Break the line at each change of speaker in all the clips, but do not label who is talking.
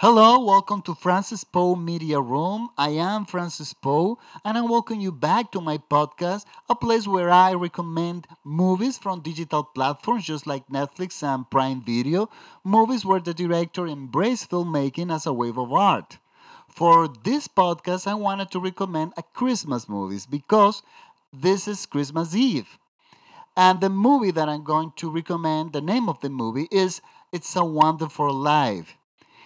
Hello, welcome to Francis Pou Media Room. I am Francis Pou, and I welcome you back to my podcast, a place where I recommend movies from digital platforms just like Netflix and Prime Video, movies where the director embraced filmmaking as a wave of art. For this podcast, I wanted to recommend a Christmas movies because this is Christmas Eve. And the movie that I'm going to recommend, the name of the movie is It's a Wonderful Life.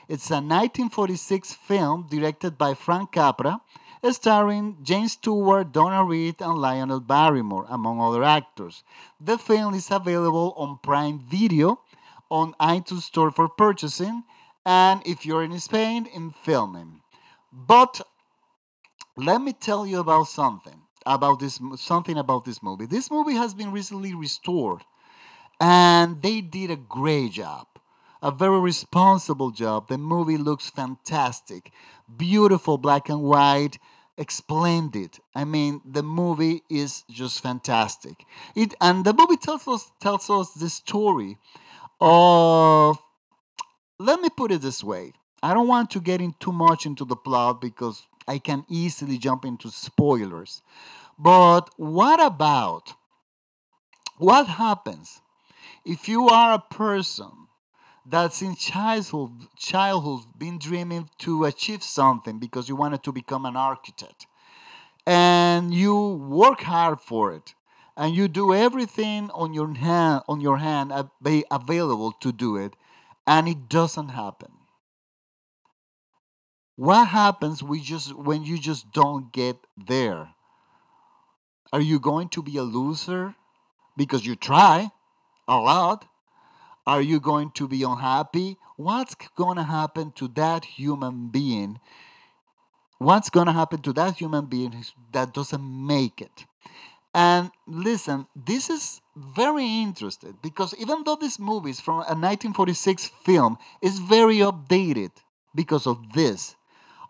It's a 1946 film directed by Frank Capra, starring James Stewart, Donna Reed, and Lionel Barrymore, among other actors. The film is available on Prime Video, on iTunes Store for purchasing, and if you're in Spain, in Filmin. But let me tell you about something about this something about this movie. This movie has been recently restored, and they did a great job a very responsible job. The movie looks fantastic, beautiful black and white, splendid. I mean, the movie is just fantastic. It and the movie tells us tells us the story of. Let me put it this way. I don't want to get in too much into the plot because I can easily jump into spoilers. But what about what happens if you are a person that since childhood, childhood been dreaming to achieve something because you wanted to become an architect, and you work hard for it, and you do everything on your hand on your hand be available to do it, and it doesn't happen. What happens we just when you just don't get there? Are you going to be a loser because you try a lot are you going to be unhappy? What's going to happen to that human being? What's going to happen to that human being that doesn't make it? And listen, this is very interesting because even though this movie is from a 1946 film, it's very updated because of this.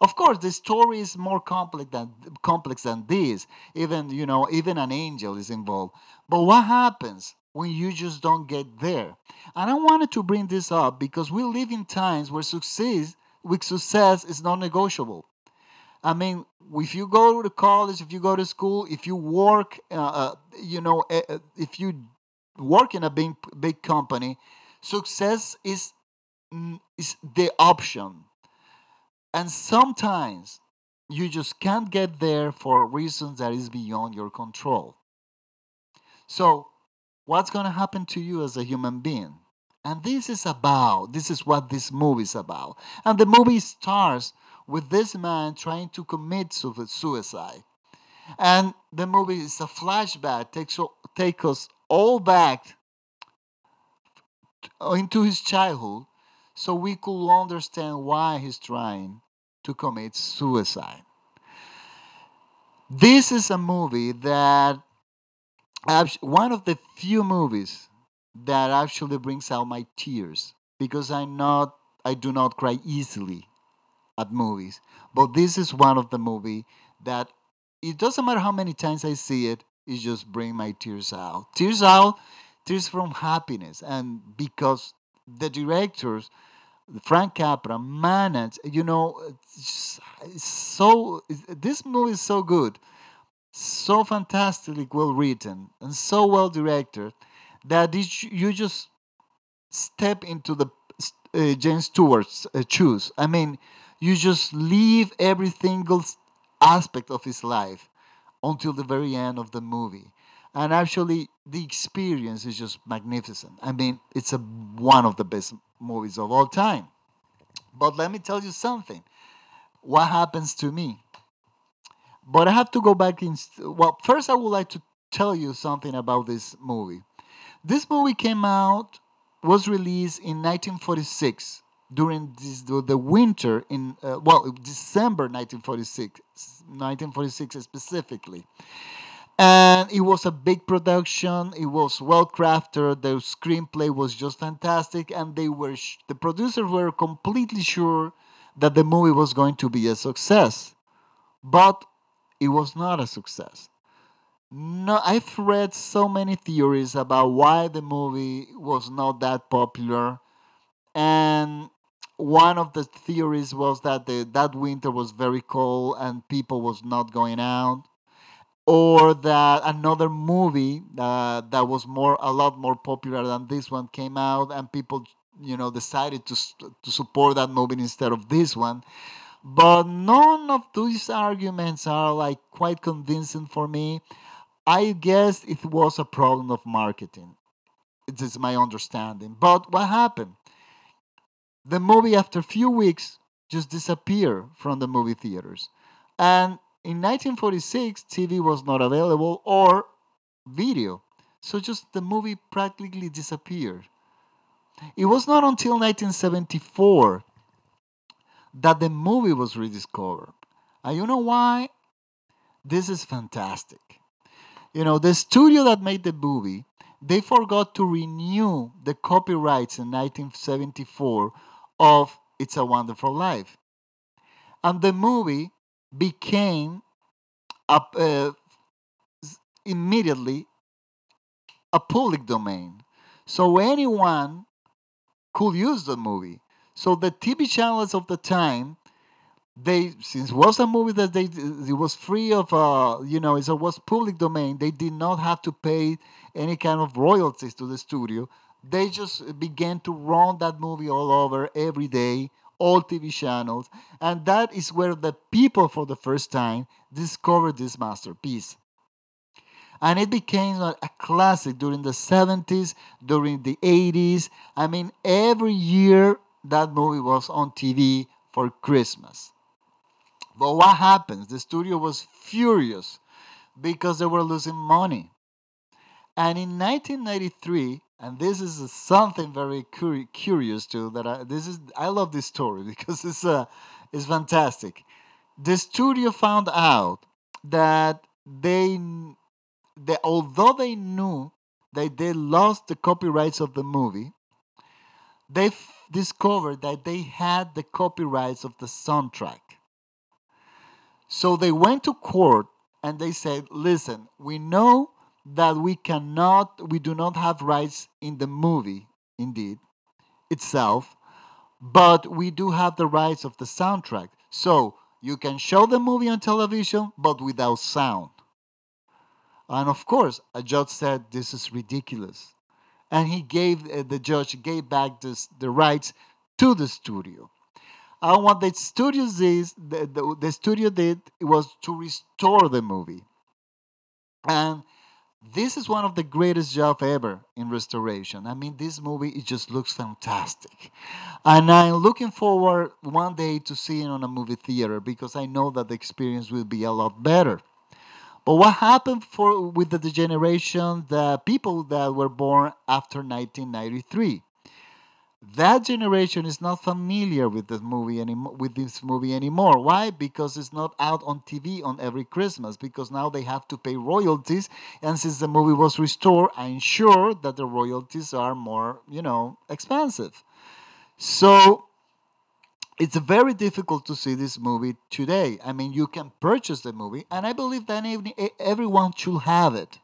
Of course, the story is more complex than complex than this. Even you know, even an angel is involved. But what happens? When you just don't get there. And I wanted to bring this up because we live in times where success with success is non negotiable. I mean, if you go to college, if you go to school, if you work, uh, uh, you know, uh, if you work in a big big company, success is is the option. And sometimes you just can't get there for reasons that is beyond your control. So what's going to happen to you as a human being. And this is about, this is what this movie is about. And the movie starts with this man trying to commit suicide. And the movie is a flashback, takes, take us all back into his childhood so we could understand why he's trying to commit suicide. This is a movie that one of the few movies that actually brings out my tears because I'm not I do not cry easily at movies. But this is one of the movie that it doesn't matter how many times I see it, it just bring my tears out. Tears out, tears from happiness. And because the directors, Frank Capra, managed, you know, so this movie is so good so fantastically well written and so well directed that you just step into the uh, James Stewart's uh, shoes. I mean, you just leave every single aspect of his life until the very end of the movie. And actually, the experience is just magnificent. I mean, it's a, one of the best movies of all time. But let me tell you something. What happens to me? But I have to go back in. Well, first, I would like to tell you something about this movie. This movie came out, was released in 1946 during this, the winter in uh, well December 1946, 1946 specifically. And it was a big production. It was well crafted. The screenplay was just fantastic, and they were the producers were completely sure that the movie was going to be a success. But it was not a success. No, I've read so many theories about why the movie was not that popular, and one of the theories was that the, that winter was very cold and people was not going out or that another movie uh, that was more a lot more popular than this one came out and people you know decided to to support that movie instead of this one but none of these arguments are like quite convincing for me. I guess it was a problem of marketing. It is my understanding. But what happened? The movie after a few weeks just disappeared from the movie theaters. And in 1946 tv was not available or video. So just the movie practically disappeared. It was not until 1974 that the movie was rediscovered. And you know why? This is fantastic. You know, the studio that made the movie, they forgot to renew the copyrights in 1974 of It's a Wonderful Life. And the movie became uh, immediately a public domain. So anyone could use the movie. So the TV channels of the time, they since it was a movie that they it was free of uh you know it was public domain. They did not have to pay any kind of royalties to the studio. They just began to run that movie all over every day, all TV channels, and that is where the people for the first time discovered this masterpiece and it became a classic during the 70s, during the 80s. I mean, every year that movie was on TV for Christmas. But what happens? The studio was furious because they were losing money. And in 1993, and this is something very curious too. That I this is I love this story because it's uh, it's fantastic. The studio found out that they they, although they knew that they lost the copyrights of the movie, they discovered that they had the copyrights of the soundtrack. So they went to court and they said, listen, we know that we cannot, we do not have rights in the movie, indeed, itself, but we do have the rights of the soundtrack. So you can show the movie on television, but without sound. And of course, a judge said, This is ridiculous. And he gave, uh, the judge gave back this, the rights to the studio. And what the studio did, the, the, the studio did was to restore the movie. And this is one of the greatest job ever in restoration. I mean, this movie it just looks fantastic, and I'm looking forward one day to seeing on a movie theater because I know that the experience will be a lot better. But what happened for with the generation, the people that were born after 1993? That generation is not familiar with this movie anymore. With this movie anymore. Why? Because it's not out on TV on every Christmas. Because now they have to pay royalties, and since the movie was restored, I'm sure that the royalties are more, you know, expensive. So it's very difficult to see this movie today. I mean, you can purchase the movie, and I believe that everyone should have it.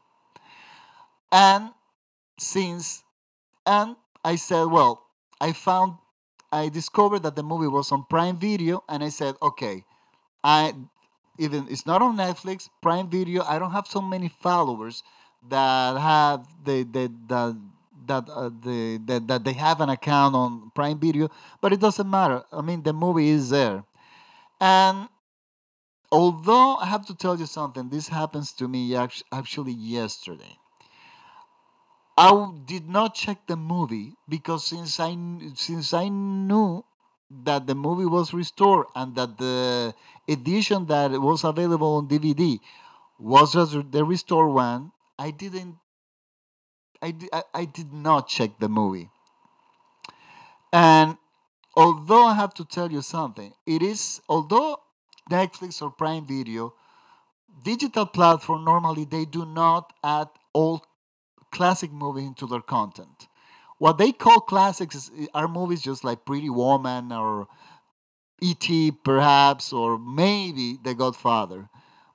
And since, and I said, well, I found, I discovered that the movie was on Prime Video, and I said, okay, I even it's not on Netflix, Prime Video. I don't have so many followers that have the the the that uh, the that, that they have an account on Prime Video, but it doesn't matter. I mean, the movie is there, and although I have to tell you something, this happens to me actually yesterday. I did not check the movie because since I since I knew that the movie was restored and that the edition that was available on DVD was the restored one, I didn't I, I, I did not check the movie. And although I have to tell you something, it is, although Netflix or Prime Video, digital platform normally they do not add old classic movies into their content. What they call classics are movies just like Pretty Woman or E.T. perhaps, or maybe The Godfather.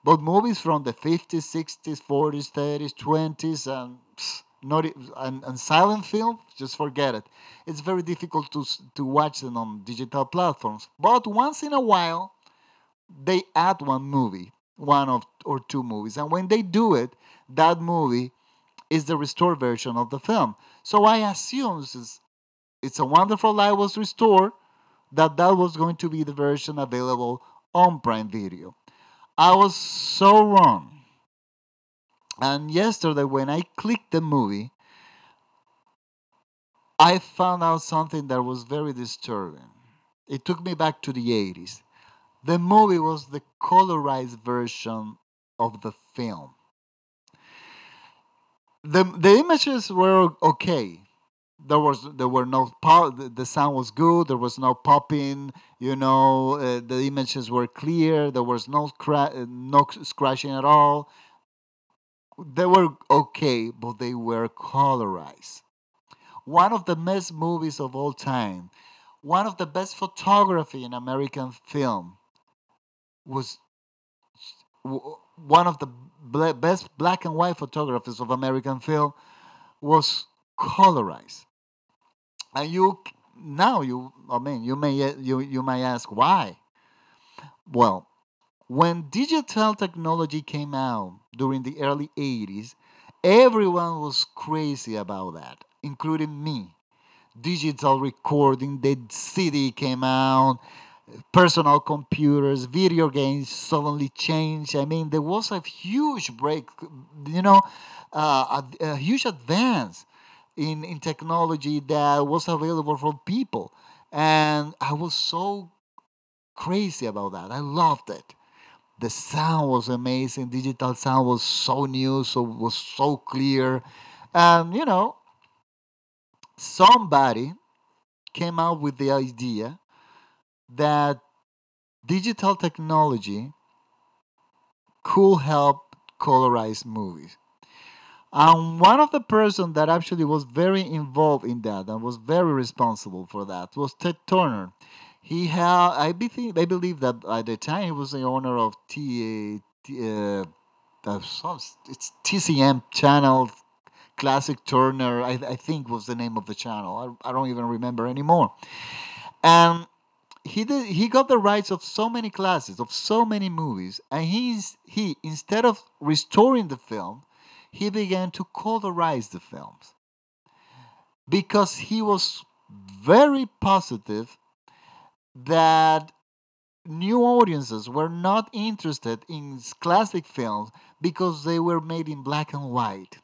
But movies from the 50s, 60s, 40s, 30s, 20s, and not and, and silent film, just forget it. It's very difficult to to watch them on digital platforms. But once in a while, they add one movie, one of or two movies, and when they do it, that movie is the restored version of the film. So I assume since it's a Wonderful Life was restored, that that was going to be the version available on Prime Video. I was so wrong. And yesterday, when I clicked the movie, I found out something that was very disturbing. It took me back to the 80s. The movie was the colorized version of the film. The, the images were okay. There was there were no pop, the sound was good. There was no popping. You know, uh, the images were clear. There was no no scratching at all. They were okay, but they were colorized. One of the best movies of all time, one of the best photography in American film was one of the best black and white photographers of American film was colorized. And you now you I mean you may you you may ask why. Well, when digital technology came out during the early 80s, everyone was crazy about that, including me. Digital recording, the CD came out, personal computers, video games suddenly changed. I mean, there was a huge break, you know, uh, a, a huge advance in, in technology that was available for people. And I was so crazy about that. I loved it. The sound was amazing. Digital sound was so new, so was so clear. And you know, somebody came out with the idea that digital technology could help colorize movies. And one of the person that actually was very involved in that and was very responsible for that was Ted Turner. He had, I believe, I believe that at the time he was the owner of T, uh, it's TCM channel, Classic Turner. I, I think was the name of the channel. I, I don't even remember anymore. And he did, he got the rights of so many classes of so many movies, and he's he instead of restoring the film, he began to colorize the films because he was very positive that new audiences were not interested in classic films because they were made in black and white.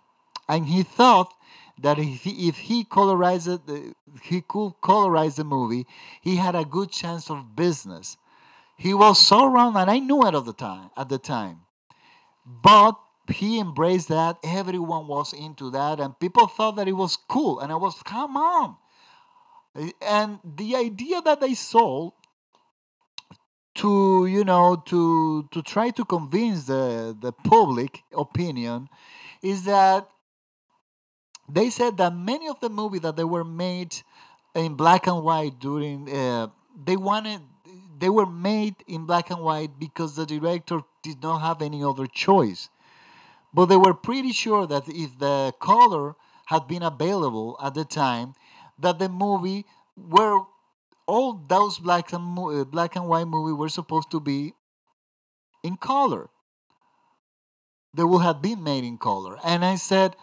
And he thought that if he, if he colorized uh, he could colorize the movie, he had a good chance of business. He was so wrong, and I knew it at the time. At the time, but he embraced that. Everyone was into that, and people thought that it was cool. And I was, come on. And the idea that they sold to you know to to try to convince the the public opinion is that they said that many of the movies that they were made in black and white during uh, they wanted they were made in black and white because the director did not have any other choice. But they were pretty sure that if the color had been available at the time that the movie where all those black and uh, black and white movie were supposed to be in color they would have been made in color and i said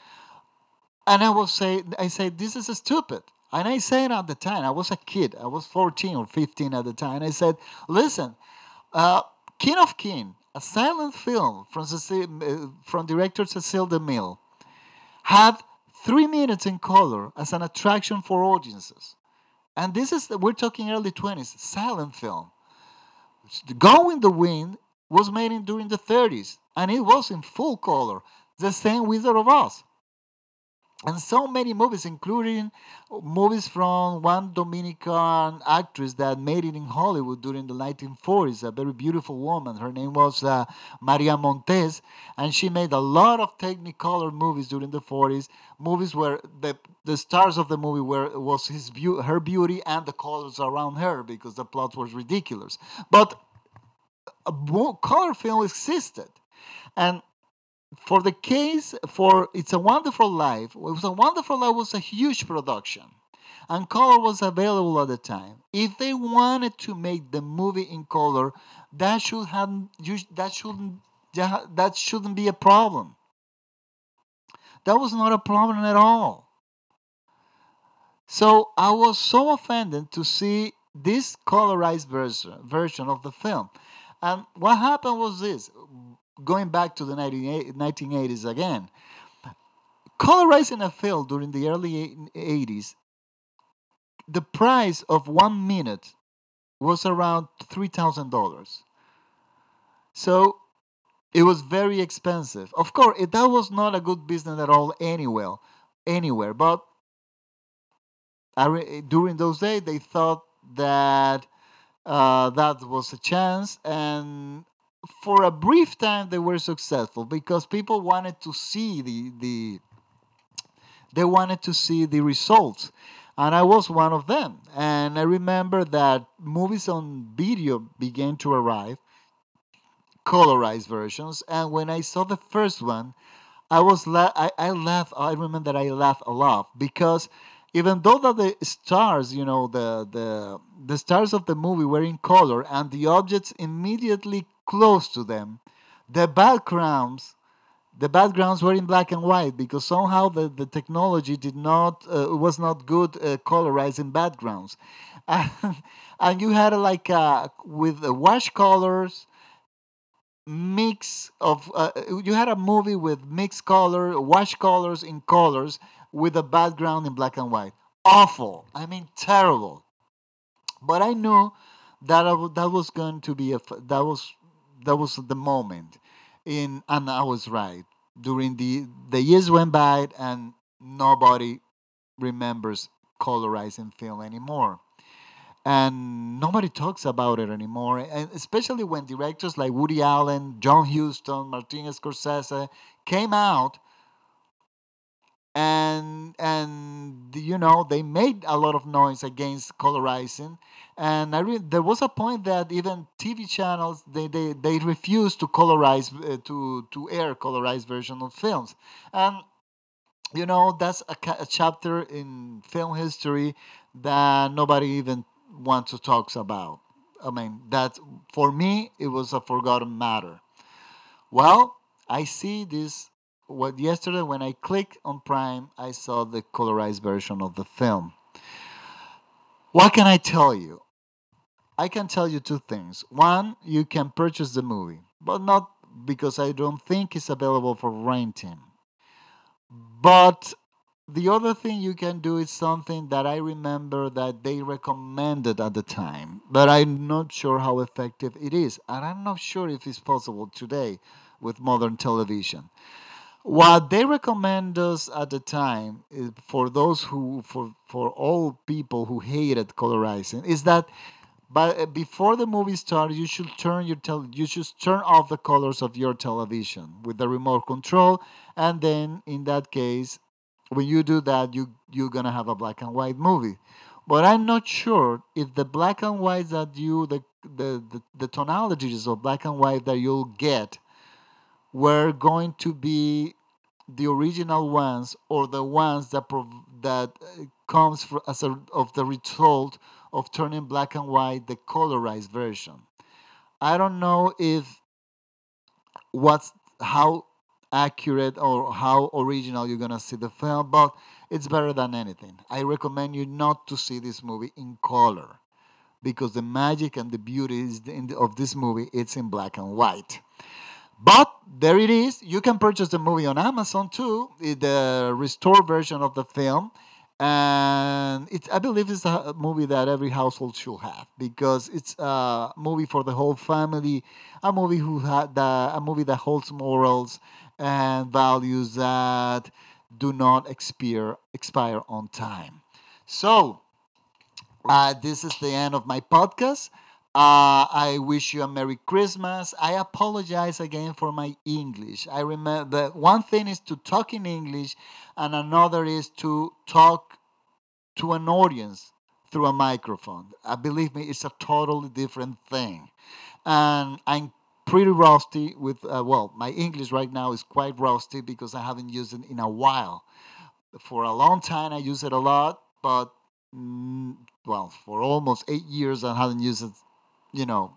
and I was say, I said, this is stupid. And I said at the time, I was a kid, I was 14 or 15 at the time. I said, listen, uh, King of King, a silent film from, Cecil, uh, from director Cecil DeMille, had three minutes in color as an attraction for audiences. And this is, we're talking early 20s, silent film. Go in the Wind was made in, during the 30s, and it was in full color. The same Wizard of Oz and so many movies, including movies from one Dominican actress that made it in Hollywood during the 1940s, a very beautiful woman. Her name was uh, Maria Montez, and she made a lot of Technicolor movies during the 40s. Movies where the the stars of the movie were was his beau- her beauty and the colors around her because the plot was ridiculous. But a color film existed, and for the case for It's a Wonderful Life, it was a Wonderful Life was a huge production, and color was available at the time. If they wanted to make the movie in color, that should have that shouldn't that shouldn't be a problem. That was not a problem at all. So I was so offended to see this colorized version version of the film. And what happened was this going back to the 1980s again, colorizing a film during the early 80s, the price of one minute was around $3,000. So it was very expensive. Of course, that was not a good business at all anywhere, anywhere. But during those days, they thought that uh, that was a chance, and for a brief time they were successful because people wanted to see the the they wanted to see the results and I was one of them. And I remember that movies on video began to arrive, colorized versions. And when I saw the first one, I was la- I, I laughed. I remember that I laughed a lot because even though that the stars, you know, the the the stars of the movie were in color and the objects immediately close to them, the backgrounds the backgrounds were in black and white because somehow the, the technology did not uh, was not good uh, colorizing backgrounds. And, and you had like uh, with the wash colors mix of uh, you had a movie with mixed color wash colors in colors with a background in black and white. Awful. I mean terrible. But i knew that that was going to be a that was that was the moment in and I was right. During the the years went by and nobody remembers colorizing film anymore. And nobody talks about it anymore. And especially when directors like Woody Allen, John Huston, Martin Scorsese came out and and you know they made a lot of noise against colorizing. And I re- there was a point that even TV channels they, they, they refused to colorize uh, to to air colorized version of films. And you know that's a, a chapter in film history that nobody even wants to talk about. I mean that for me it was a forgotten matter. Well I see this what yesterday when I clicked on Prime, I saw the colorized version of the film. What can I tell you? I can tell you two things. One, you can purchase the movie, but not because I don't think it's available for renting. But the other thing you can do is something that I remember that they recommended at the time, but I'm not sure how effective it is, and I'm not sure if it's possible today with modern television. What they recommend us at the time is for those who, for for all people who hated colorizing, is that but uh, before the movie starts, you should turn your tel- you should turn off the colors of your television with the remote control, and then in that case, when you do that, you you're gonna have a black and white movie. But I'm not sure if the black and white that you the the, the, the tonalities of black and white that you'll get were going to be the original ones or the ones that that uh, comes for, as a of the result of turning black and white the colorized version. I don't know if what's how accurate or how original you're gonna see the film, but it's better than anything. I recommend you not to see this movie in color because the magic and the beauty is in the, of this movie it's in black and white. But there it is. You can purchase the movie on Amazon too, the restored version of the film. And it's, I believe it's a movie that every household should have because it's a movie for the whole family, a movie who had the, a movie that holds morals and values that do not expire expire on time. So, uh, this is the end of my podcast. Uh, I wish you a Merry Christmas. I apologize again for my English. I remember one thing is to talk in English, and another is to talk to an audience through a microphone. Uh, believe me, it's a totally different thing. And I'm pretty rusty with, uh, well, my English right now is quite rusty because I haven't used it in a while. For a long time, I use it a lot, but, mm, well, for almost eight years, I haven't used it, you know.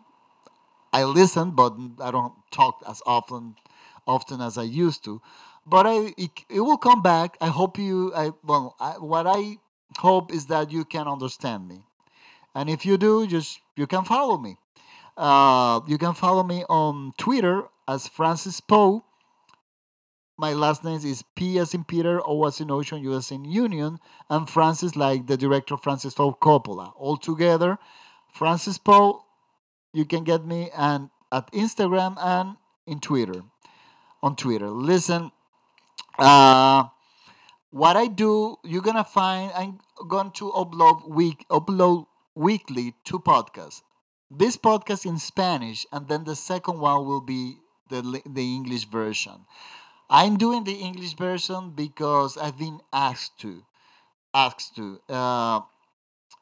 I listen, but I don't talk as often often as I used to. But I, it, it will come back. I hope you, I, well, I, what I hope is that you can understand me. And if you do, just you can follow me. Uh, you can follow me on Twitter as Francis Pou. My last name is P as in Peter, O as in Ocean, U as in Union, and Francis like the director Francis Ford Coppola. All together, Francis Pou. You can get me and at Instagram and in Twitter. On Twitter. Listen, uh, what I do, you're gonna find. I'm going to upload week upload weekly two podcasts. This podcast in Spanish, and then the second one will be the the English version. I'm doing the English version because I've been asked to. Asked to. Uh,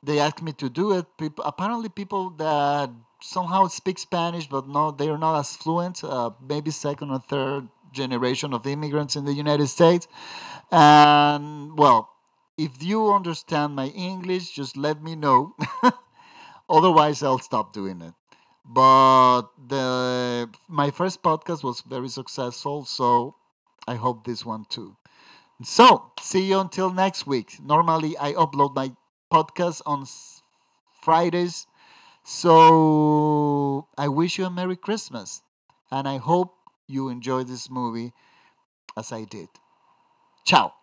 they asked me to do it. People, apparently, people that somehow speak Spanish, but no, they are not as fluent. Uh, maybe second or third generation of immigrants in the United States. And well, if you understand my English, just let me know. Otherwise, I'll stop doing it. But the my first podcast was very successful, so I hope this one too. So, see you until next week. Normally, I upload my podcast on Fridays. So, I wish you a Merry Christmas. And I hope you enjoy this movie as I did. Ciao.